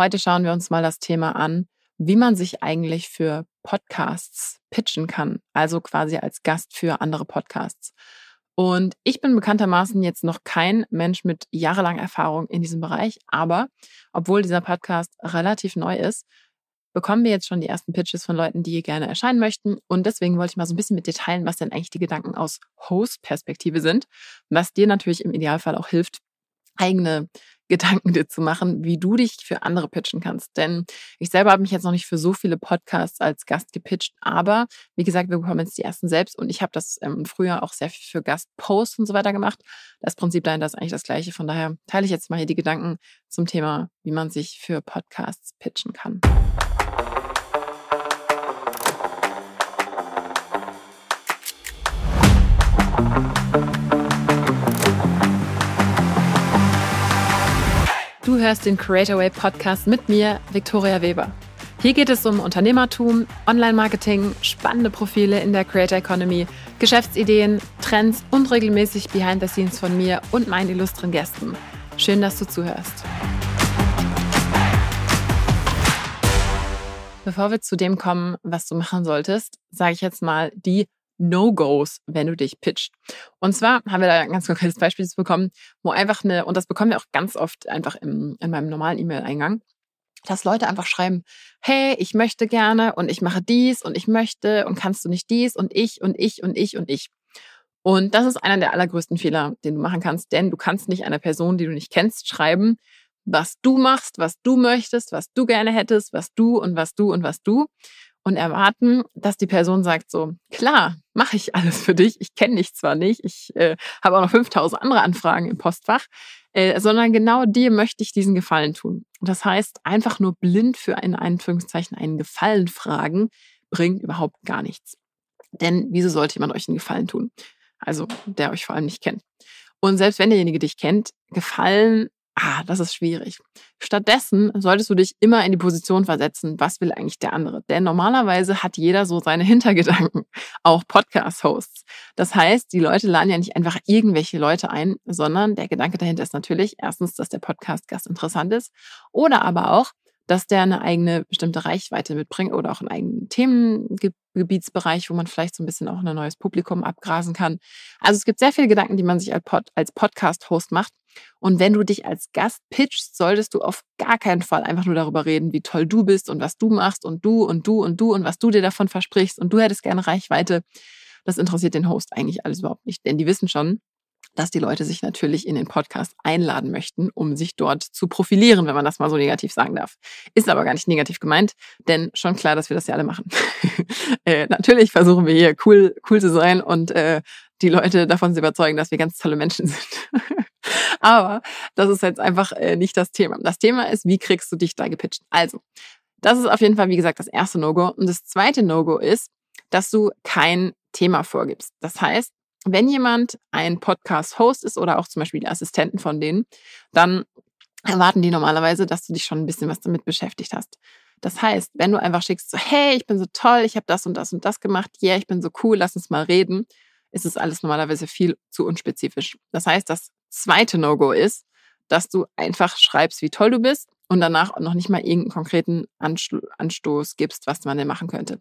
Heute schauen wir uns mal das Thema an, wie man sich eigentlich für Podcasts pitchen kann, also quasi als Gast für andere Podcasts. Und ich bin bekanntermaßen jetzt noch kein Mensch mit jahrelanger Erfahrung in diesem Bereich, aber obwohl dieser Podcast relativ neu ist, bekommen wir jetzt schon die ersten Pitches von Leuten, die gerne erscheinen möchten. Und deswegen wollte ich mal so ein bisschen mit dir teilen, was denn eigentlich die Gedanken aus Host-Perspektive sind, was dir natürlich im Idealfall auch hilft, eigene Gedanken dir zu machen, wie du dich für andere pitchen kannst. Denn ich selber habe mich jetzt noch nicht für so viele Podcasts als Gast gepitcht, aber wie gesagt, wir bekommen jetzt die ersten selbst und ich habe das ähm, früher auch sehr viel für Gastposts und so weiter gemacht. Das Prinzip dahinter ist eigentlich das gleiche. Von daher teile ich jetzt mal hier die Gedanken zum Thema, wie man sich für Podcasts pitchen kann. Hörst den Creatorway Podcast mit mir, Victoria Weber. Hier geht es um Unternehmertum, Online-Marketing, spannende Profile in der Creator Economy, Geschäftsideen, Trends und regelmäßig Behind the Scenes von mir und meinen illustren Gästen. Schön, dass du zuhörst. Bevor wir zu dem kommen, was du machen solltest, sage ich jetzt mal die No-Gos, wenn du dich pitcht. Und zwar haben wir da ein ganz konkretes Beispiel bekommen, wo einfach eine, und das bekommen wir auch ganz oft einfach im, in meinem normalen E-Mail-Eingang, dass Leute einfach schreiben, hey, ich möchte gerne und ich mache dies und ich möchte und kannst du nicht dies und ich und ich und ich und ich. Und das ist einer der allergrößten Fehler, den du machen kannst, denn du kannst nicht einer Person, die du nicht kennst, schreiben, was du machst, was du möchtest, was du gerne hättest, was du und was du und was du, und erwarten, dass die Person sagt so, klar, mache ich alles für dich. Ich kenne dich zwar nicht, ich äh, habe auch noch 5000 andere Anfragen im Postfach, äh, sondern genau dir möchte ich diesen Gefallen tun. Das heißt, einfach nur blind für in Anführungszeichen einen Gefallen fragen, bringt überhaupt gar nichts. Denn wieso sollte jemand euch einen Gefallen tun? Also, der euch vor allem nicht kennt. Und selbst wenn derjenige dich kennt, Gefallen ah, das ist schwierig. Stattdessen solltest du dich immer in die Position versetzen, was will eigentlich der andere? Denn normalerweise hat jeder so seine Hintergedanken, auch Podcast-Hosts. Das heißt, die Leute laden ja nicht einfach irgendwelche Leute ein, sondern der Gedanke dahinter ist natürlich erstens, dass der Podcast-Gast interessant ist oder aber auch, dass der eine eigene bestimmte Reichweite mitbringt oder auch einen eigenen Themengebietsbereich, wo man vielleicht so ein bisschen auch ein neues Publikum abgrasen kann. Also es gibt sehr viele Gedanken, die man sich als Podcast-Host macht. Und wenn du dich als Gast pitchst, solltest du auf gar keinen Fall einfach nur darüber reden, wie toll du bist und was du machst und du und du und du und was du dir davon versprichst und du hättest gerne Reichweite. Das interessiert den Host eigentlich alles überhaupt nicht, denn die wissen schon, dass die Leute sich natürlich in den Podcast einladen möchten, um sich dort zu profilieren, wenn man das mal so negativ sagen darf. Ist aber gar nicht negativ gemeint, denn schon klar, dass wir das ja alle machen. äh, natürlich versuchen wir hier cool, cool zu sein und äh, die Leute davon zu überzeugen, dass wir ganz tolle Menschen sind. aber das ist jetzt einfach äh, nicht das Thema. Das Thema ist, wie kriegst du dich da gepitcht? Also, das ist auf jeden Fall, wie gesagt, das erste No-Go. Und das zweite No-Go ist, dass du kein Thema vorgibst. Das heißt, wenn jemand ein Podcast-Host ist oder auch zum Beispiel die Assistenten von denen, dann erwarten die normalerweise, dass du dich schon ein bisschen was damit beschäftigt hast. Das heißt, wenn du einfach schickst, so, hey, ich bin so toll, ich habe das und das und das gemacht, yeah, ich bin so cool, lass uns mal reden, ist es alles normalerweise viel zu unspezifisch. Das heißt, das zweite No-Go ist, dass du einfach schreibst, wie toll du bist und danach noch nicht mal irgendeinen konkreten Anstoß gibst, was man denn machen könnte.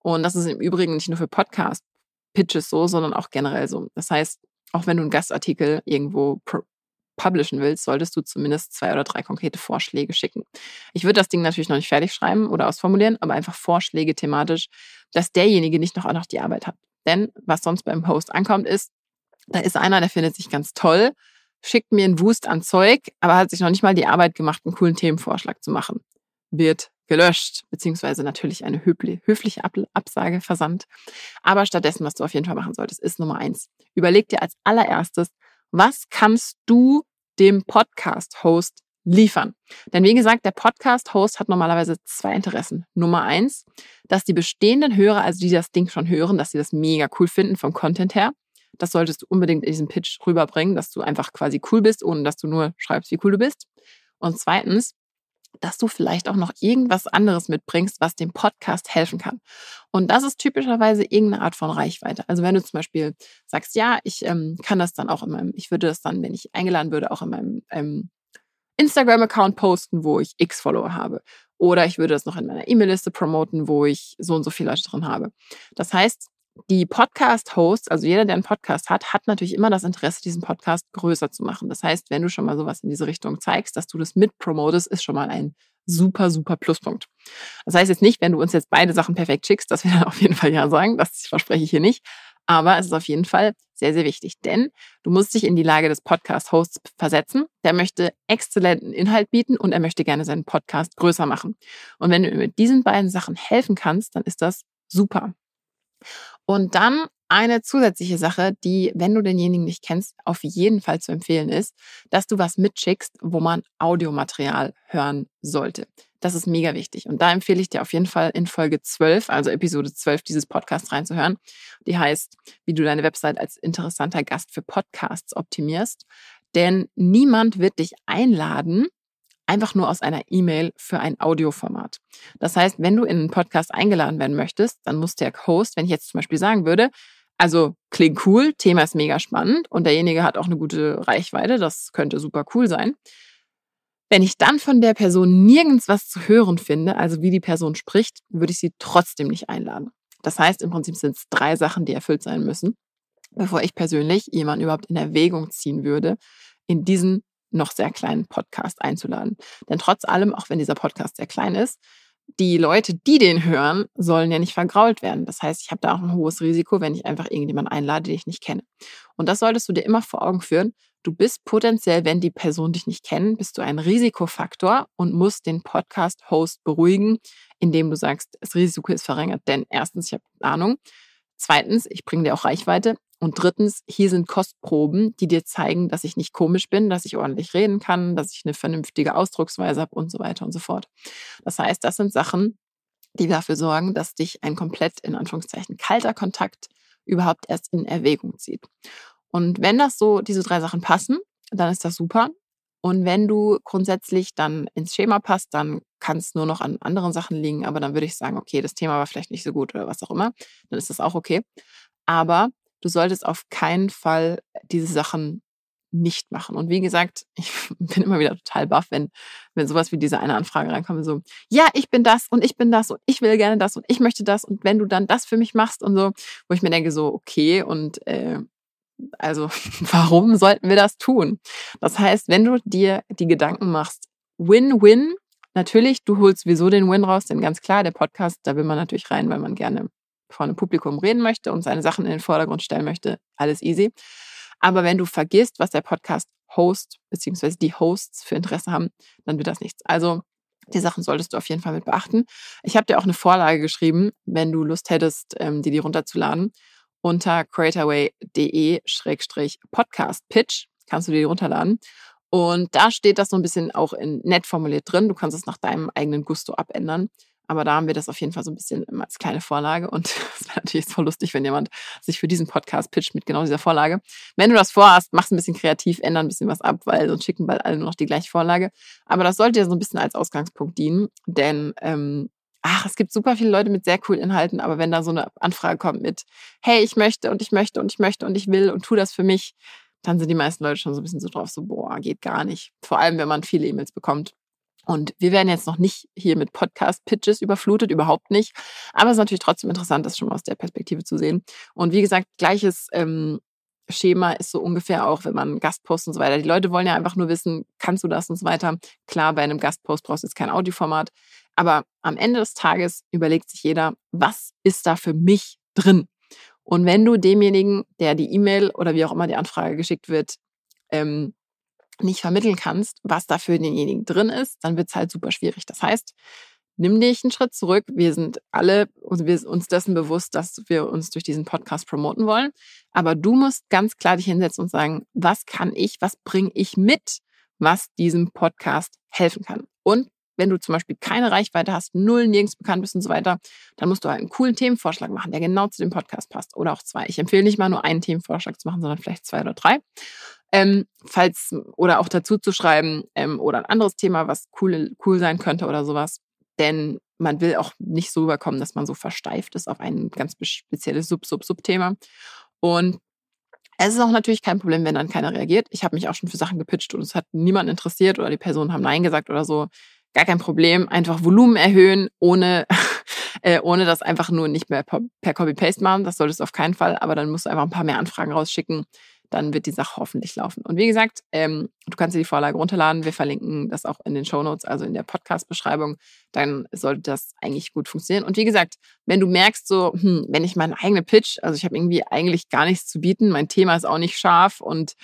Und das ist im Übrigen nicht nur für Podcast Pitches so, sondern auch generell so. Das heißt, auch wenn du einen Gastartikel irgendwo publishen willst, solltest du zumindest zwei oder drei konkrete Vorschläge schicken. Ich würde das Ding natürlich noch nicht fertig schreiben oder ausformulieren, aber einfach Vorschläge thematisch, dass derjenige nicht noch auch noch die Arbeit hat. Denn was sonst beim Post ankommt, ist, da ist einer, der findet sich ganz toll, schickt mir einen Wust an Zeug, aber hat sich noch nicht mal die Arbeit gemacht, einen coolen Themenvorschlag zu machen. Wird gelöscht, beziehungsweise natürlich eine höfliche Absage versandt. Aber stattdessen, was du auf jeden Fall machen solltest, ist Nummer eins. Überleg dir als allererstes, was kannst du dem Podcast-Host liefern? Denn wie gesagt, der Podcast-Host hat normalerweise zwei Interessen. Nummer eins, dass die bestehenden Hörer, also die das Ding schon hören, dass sie das mega cool finden vom Content her. Das solltest du unbedingt in diesem Pitch rüberbringen, dass du einfach quasi cool bist, ohne dass du nur schreibst, wie cool du bist. Und zweitens, dass du vielleicht auch noch irgendwas anderes mitbringst, was dem Podcast helfen kann. Und das ist typischerweise irgendeine Art von Reichweite. Also wenn du zum Beispiel sagst, ja, ich ähm, kann das dann auch in meinem, ich würde das dann, wenn ich eingeladen würde, auch in meinem ähm, Instagram-Account posten, wo ich x Follower habe. Oder ich würde das noch in meiner E-Mail-Liste promoten, wo ich so und so viele Leute drin habe. Das heißt, die Podcast-Hosts, also jeder, der einen Podcast hat, hat natürlich immer das Interesse, diesen Podcast größer zu machen. Das heißt, wenn du schon mal sowas in diese Richtung zeigst, dass du das mitpromotest, ist schon mal ein super, super Pluspunkt. Das heißt jetzt nicht, wenn du uns jetzt beide Sachen perfekt schickst, dass wir dann auf jeden Fall ja sagen, das verspreche ich hier nicht. Aber es ist auf jeden Fall sehr, sehr wichtig, denn du musst dich in die Lage des Podcast-Hosts versetzen. Der möchte exzellenten Inhalt bieten und er möchte gerne seinen Podcast größer machen. Und wenn du mit diesen beiden Sachen helfen kannst, dann ist das super. Und dann eine zusätzliche Sache, die, wenn du denjenigen nicht kennst, auf jeden Fall zu empfehlen ist, dass du was mitschickst, wo man Audiomaterial hören sollte. Das ist mega wichtig. Und da empfehle ich dir auf jeden Fall in Folge 12, also Episode 12 dieses Podcasts reinzuhören. Die heißt, wie du deine Website als interessanter Gast für Podcasts optimierst. Denn niemand wird dich einladen, einfach nur aus einer E-Mail für ein Audioformat. Das heißt, wenn du in einen Podcast eingeladen werden möchtest, dann muss der Host, wenn ich jetzt zum Beispiel sagen würde, also klingt cool, Thema ist mega spannend und derjenige hat auch eine gute Reichweite, das könnte super cool sein. Wenn ich dann von der Person nirgends was zu hören finde, also wie die Person spricht, würde ich sie trotzdem nicht einladen. Das heißt, im Prinzip sind es drei Sachen, die erfüllt sein müssen, bevor ich persönlich jemanden überhaupt in Erwägung ziehen würde, in diesen noch sehr kleinen Podcast einzuladen. Denn trotz allem, auch wenn dieser Podcast sehr klein ist, die Leute, die den hören, sollen ja nicht vergrault werden. Das heißt, ich habe da auch ein hohes Risiko, wenn ich einfach irgendjemanden einlade, den ich nicht kenne. Und das solltest du dir immer vor Augen führen. Du bist potenziell, wenn die Person dich nicht kennt, bist du ein Risikofaktor und musst den Podcast-Host beruhigen, indem du sagst, das Risiko ist verringert. Denn erstens, ich habe Ahnung. Zweitens, ich bringe dir auch Reichweite. Und drittens, hier sind Kostproben, die dir zeigen, dass ich nicht komisch bin, dass ich ordentlich reden kann, dass ich eine vernünftige Ausdrucksweise habe und so weiter und so fort. Das heißt, das sind Sachen, die dafür sorgen, dass dich ein komplett in Anführungszeichen kalter Kontakt überhaupt erst in Erwägung zieht. Und wenn das so, diese drei Sachen passen, dann ist das super. Und wenn du grundsätzlich dann ins Schema passt, dann kann es nur noch an anderen Sachen liegen. Aber dann würde ich sagen, okay, das Thema war vielleicht nicht so gut oder was auch immer. Dann ist das auch okay. Aber du solltest auf keinen Fall diese Sachen nicht machen. Und wie gesagt, ich bin immer wieder total baff, wenn, wenn sowas wie diese eine Anfrage reinkommt, so, ja, ich bin das und ich bin das und ich will gerne das und ich möchte das und wenn du dann das für mich machst und so, wo ich mir denke, so, okay, und äh, also warum sollten wir das tun? Das heißt, wenn du dir die Gedanken machst, Win-Win, natürlich, du holst sowieso den Win raus, denn ganz klar, der Podcast, da will man natürlich rein, weil man gerne vor einem Publikum reden möchte und seine Sachen in den Vordergrund stellen möchte, alles easy. Aber wenn du vergisst, was der Podcast-Host bzw. die Hosts für Interesse haben, dann wird das nichts. Also die Sachen solltest du auf jeden Fall mit beachten. Ich habe dir auch eine Vorlage geschrieben, wenn du Lust hättest, ähm, dir die runterzuladen. Unter creatorway.de-podcast-pitch kannst du dir die runterladen. Und da steht das so ein bisschen auch in nett formuliert drin. Du kannst es nach deinem eigenen Gusto abändern. Aber da haben wir das auf jeden Fall so ein bisschen als kleine Vorlage. Und es wäre natürlich voll lustig, wenn jemand sich für diesen Podcast pitcht mit genau dieser Vorlage. Wenn du das vorhast, mach es ein bisschen kreativ, ändern ein bisschen was ab, weil sonst schicken bald alle nur noch die gleiche Vorlage. Aber das sollte ja so ein bisschen als Ausgangspunkt dienen. Denn ähm, ach, es gibt super viele Leute mit sehr coolen Inhalten, aber wenn da so eine Anfrage kommt mit, hey, ich möchte und ich möchte und ich möchte und ich will und tu das für mich, dann sind die meisten Leute schon so ein bisschen so drauf, so, boah, geht gar nicht. Vor allem, wenn man viele E-Mails bekommt. Und wir werden jetzt noch nicht hier mit Podcast-Pitches überflutet, überhaupt nicht. Aber es ist natürlich trotzdem interessant, das schon mal aus der Perspektive zu sehen. Und wie gesagt, gleiches ähm, Schema ist so ungefähr auch, wenn man Gastpost und so weiter. Die Leute wollen ja einfach nur wissen, kannst du das und so weiter. Klar, bei einem Gastpost brauchst du jetzt kein Audioformat. Aber am Ende des Tages überlegt sich jeder, was ist da für mich drin? Und wenn du demjenigen, der die E-Mail oder wie auch immer die Anfrage geschickt wird, ähm, nicht vermitteln kannst, was da für denjenigen drin ist, dann wird es halt super schwierig. Das heißt, nimm dich einen Schritt zurück. Wir sind alle wir sind uns dessen bewusst, dass wir uns durch diesen Podcast promoten wollen. Aber du musst ganz klar dich hinsetzen und sagen, was kann ich, was bringe ich mit, was diesem Podcast helfen kann. Und wenn du zum Beispiel keine Reichweite hast, null, nirgends bekannt bist und so weiter, dann musst du halt einen coolen Themenvorschlag machen, der genau zu dem Podcast passt. Oder auch zwei. Ich empfehle nicht mal nur einen Themenvorschlag zu machen, sondern vielleicht zwei oder drei. Ähm, falls, oder auch dazu zu schreiben, ähm, oder ein anderes Thema, was cool, cool sein könnte oder sowas. Denn man will auch nicht so überkommen, dass man so versteift ist auf ein ganz spezielles Sub-Sub-Sub-Thema. Und Es ist auch natürlich kein Problem, wenn dann keiner reagiert. Ich habe mich auch schon für Sachen gepitcht und es hat niemand interessiert oder die Personen haben Nein gesagt oder so. Gar kein Problem. Einfach Volumen erhöhen, ohne, äh, ohne das einfach nur nicht mehr per Copy-Paste machen. Das solltest du auf keinen Fall. Aber dann musst du einfach ein paar mehr Anfragen rausschicken dann wird die Sache hoffentlich laufen. Und wie gesagt, ähm, du kannst dir die Vorlage runterladen. Wir verlinken das auch in den Show Notes, also in der Podcast-Beschreibung. Dann sollte das eigentlich gut funktionieren. Und wie gesagt, wenn du merkst, so, hm, wenn ich meinen eigenen Pitch, also ich habe irgendwie eigentlich gar nichts zu bieten, mein Thema ist auch nicht scharf und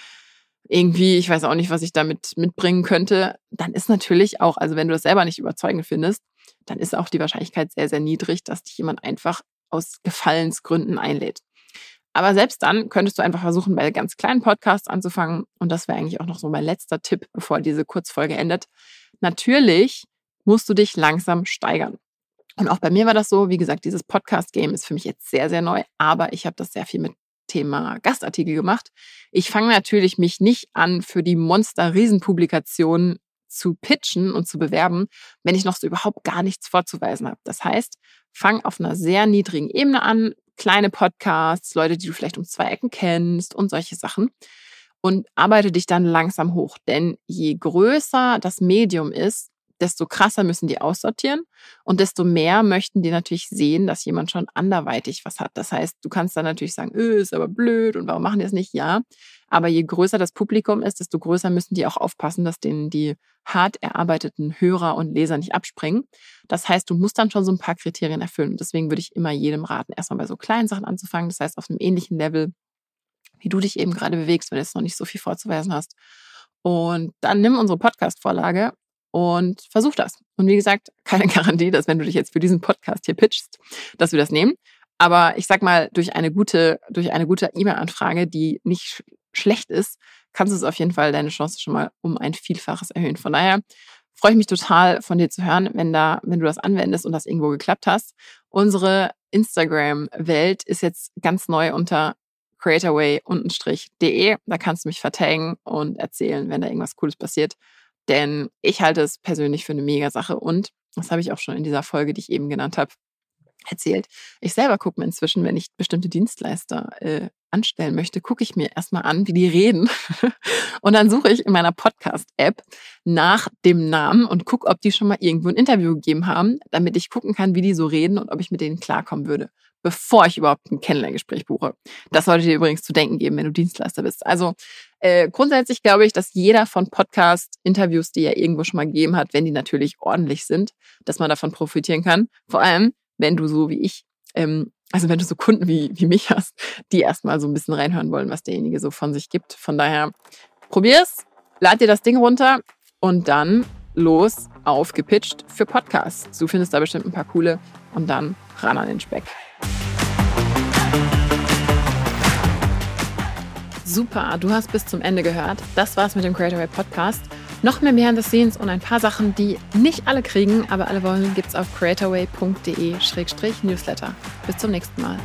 irgendwie, ich weiß auch nicht, was ich damit mitbringen könnte, dann ist natürlich auch, also wenn du das selber nicht überzeugend findest, dann ist auch die Wahrscheinlichkeit sehr, sehr niedrig, dass dich jemand einfach aus Gefallensgründen einlädt. Aber selbst dann könntest du einfach versuchen, bei ganz kleinen Podcasts anzufangen. Und das wäre eigentlich auch noch so mein letzter Tipp, bevor diese Kurzfolge endet. Natürlich musst du dich langsam steigern. Und auch bei mir war das so, wie gesagt, dieses Podcast-Game ist für mich jetzt sehr, sehr neu, aber ich habe das sehr viel mit Thema Gastartikel gemacht. Ich fange natürlich mich nicht an, für die Monster-Riesenpublikationen zu pitchen und zu bewerben, wenn ich noch so überhaupt gar nichts vorzuweisen habe. Das heißt, fang auf einer sehr niedrigen Ebene an, kleine Podcasts, Leute, die du vielleicht um zwei Ecken kennst und solche Sachen. Und arbeite dich dann langsam hoch. Denn je größer das Medium ist, desto krasser müssen die aussortieren und desto mehr möchten die natürlich sehen, dass jemand schon anderweitig was hat. Das heißt, du kannst dann natürlich sagen, öh, ist aber blöd und warum machen die das nicht? Ja. Aber je größer das Publikum ist, desto größer müssen die auch aufpassen, dass denen die hart erarbeiteten Hörer und Leser nicht abspringen. Das heißt, du musst dann schon so ein paar Kriterien erfüllen. Und deswegen würde ich immer jedem raten, erstmal bei so kleinen Sachen anzufangen. Das heißt, auf einem ähnlichen Level, wie du dich eben gerade bewegst, wenn du jetzt noch nicht so viel vorzuweisen hast. Und dann nimm unsere Podcast-Vorlage und versuch das. Und wie gesagt, keine Garantie, dass wenn du dich jetzt für diesen Podcast hier pitchst, dass wir das nehmen. Aber ich sag mal, durch eine gute, durch eine gute E-Mail-Anfrage, die nicht schlecht ist, kannst du es auf jeden Fall deine Chance schon mal um ein Vielfaches erhöhen. Von daher freue ich mich total von dir zu hören, wenn da, wenn du das anwendest und das irgendwo geklappt hast. Unsere Instagram-Welt ist jetzt ganz neu unter creatorway-de. Da kannst du mich vertaggen und erzählen, wenn da irgendwas Cooles passiert. Denn ich halte es persönlich für eine Mega-Sache. Und das habe ich auch schon in dieser Folge, die ich eben genannt habe, erzählt. Ich selber gucke mir inzwischen, wenn ich bestimmte Dienstleister äh, anstellen möchte, gucke ich mir erstmal an, wie die reden. und dann suche ich in meiner Podcast-App nach dem Namen und gucke, ob die schon mal irgendwo ein Interview gegeben haben, damit ich gucken kann, wie die so reden und ob ich mit denen klarkommen würde, bevor ich überhaupt ein Kennenlerngespräch buche. Das sollte dir übrigens zu denken geben, wenn du Dienstleister bist. Also äh, grundsätzlich glaube ich, dass jeder von Podcast-Interviews, die er irgendwo schon mal gegeben hat, wenn die natürlich ordentlich sind, dass man davon profitieren kann. Vor allem, wenn du so wie ich ähm, also wenn du so Kunden wie, wie mich hast, die erstmal so ein bisschen reinhören wollen, was derjenige so von sich gibt. Von daher, probier's, lad dir das Ding runter und dann los auf gepitcht für Podcasts. Du findest da bestimmt ein paar coole und dann ran an den Speck. Super, du hast bis zum Ende gehört. Das war's mit dem Creator Podcast. Noch mehr Behind the Scenes und ein paar Sachen, die nicht alle kriegen, aber alle wollen, gibt's auf creatorway.de-newsletter. Bis zum nächsten Mal.